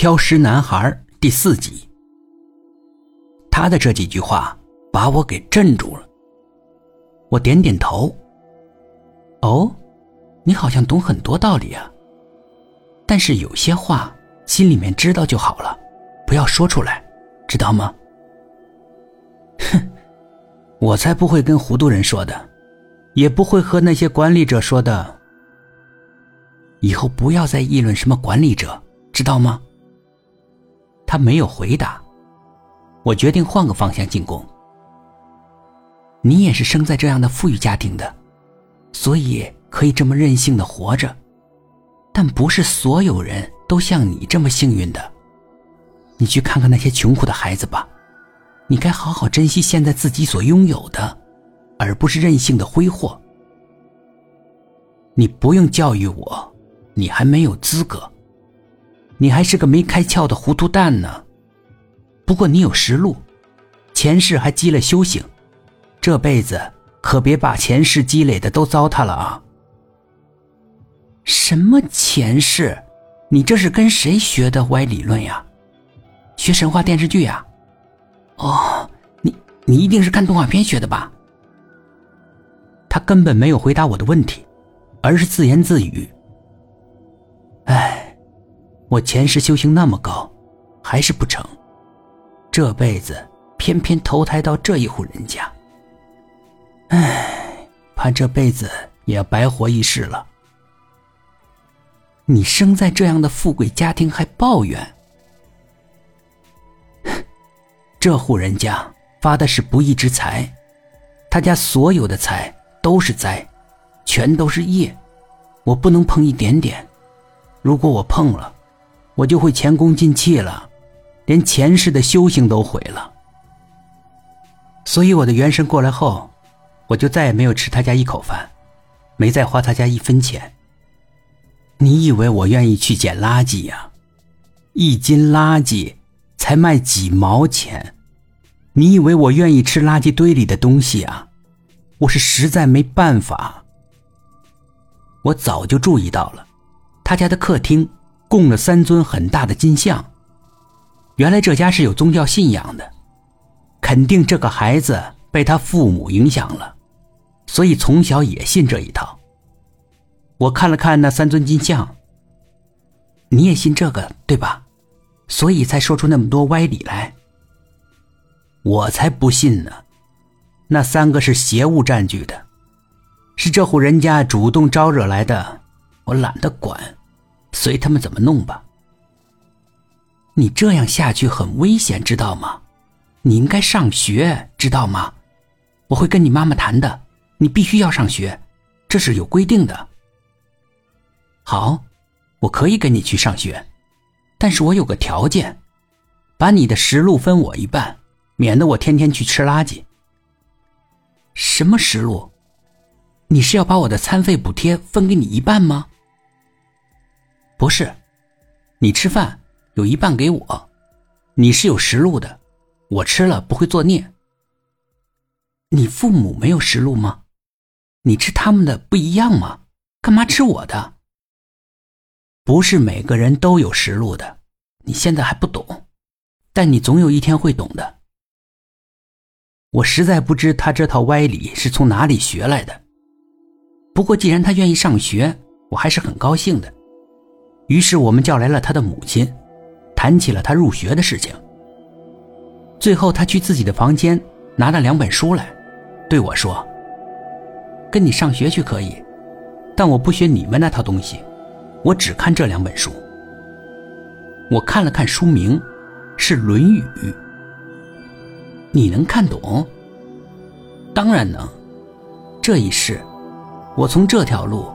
挑食男孩第四集。他的这几句话把我给镇住了。我点点头。哦，你好像懂很多道理啊。但是有些话心里面知道就好了，不要说出来，知道吗？哼，我才不会跟糊涂人说的，也不会和那些管理者说的。以后不要再议论什么管理者，知道吗？他没有回答。我决定换个方向进攻。你也是生在这样的富裕家庭的，所以可以这么任性的活着。但不是所有人都像你这么幸运的。你去看看那些穷苦的孩子吧，你该好好珍惜现在自己所拥有的，而不是任性的挥霍。你不用教育我，你还没有资格，你还是个没开窍的糊涂蛋呢。不过你有实录，前世还积了修行，这辈子可别把前世积累的都糟蹋了啊！什么前世？你这是跟谁学的歪理论呀？学神话电视剧呀？哦，你你一定是看动画片学的吧？他根本没有回答我的问题，而是自言自语：“哎，我前世修行那么高，还是不成。这辈子偏偏投胎到这一户人家，哎，怕这辈子也要白活一世了。”你生在这样的富贵家庭还抱怨？这户人家发的是不义之财，他家所有的财都是灾，全都是业，我不能碰一点点。如果我碰了，我就会前功尽弃了，连前世的修行都毁了。所以我的元神过来后，我就再也没有吃他家一口饭，没再花他家一分钱。你以为我愿意去捡垃圾呀？一斤垃圾才卖几毛钱，你以为我愿意吃垃圾堆里的东西啊？我是实在没办法。我早就注意到了，他家的客厅供了三尊很大的金像，原来这家是有宗教信仰的，肯定这个孩子被他父母影响了，所以从小也信这一套。我看了看那三尊金像，你也信这个对吧？所以才说出那么多歪理来。我才不信呢，那三个是邪物占据的，是这户人家主动招惹来的，我懒得管，随他们怎么弄吧。你这样下去很危险，知道吗？你应该上学，知道吗？我会跟你妈妈谈的，你必须要上学，这是有规定的。好，我可以跟你去上学，但是我有个条件，把你的食禄分我一半，免得我天天去吃垃圾。什么食禄？你是要把我的餐费补贴分给你一半吗？不是，你吃饭有一半给我，你是有食禄的，我吃了不会作孽。你父母没有食禄吗？你吃他们的不一样吗？干嘛吃我的？不是每个人都有实录的，你现在还不懂，但你总有一天会懂的。我实在不知他这套歪理是从哪里学来的，不过既然他愿意上学，我还是很高兴的。于是我们叫来了他的母亲，谈起了他入学的事情。最后他去自己的房间拿了两本书来，对我说：“跟你上学去可以，但我不学你们那套东西。”我只看这两本书。我看了看书名，是《论语》。你能看懂？当然能。这一世，我从这条路，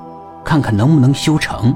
看看能不能修成。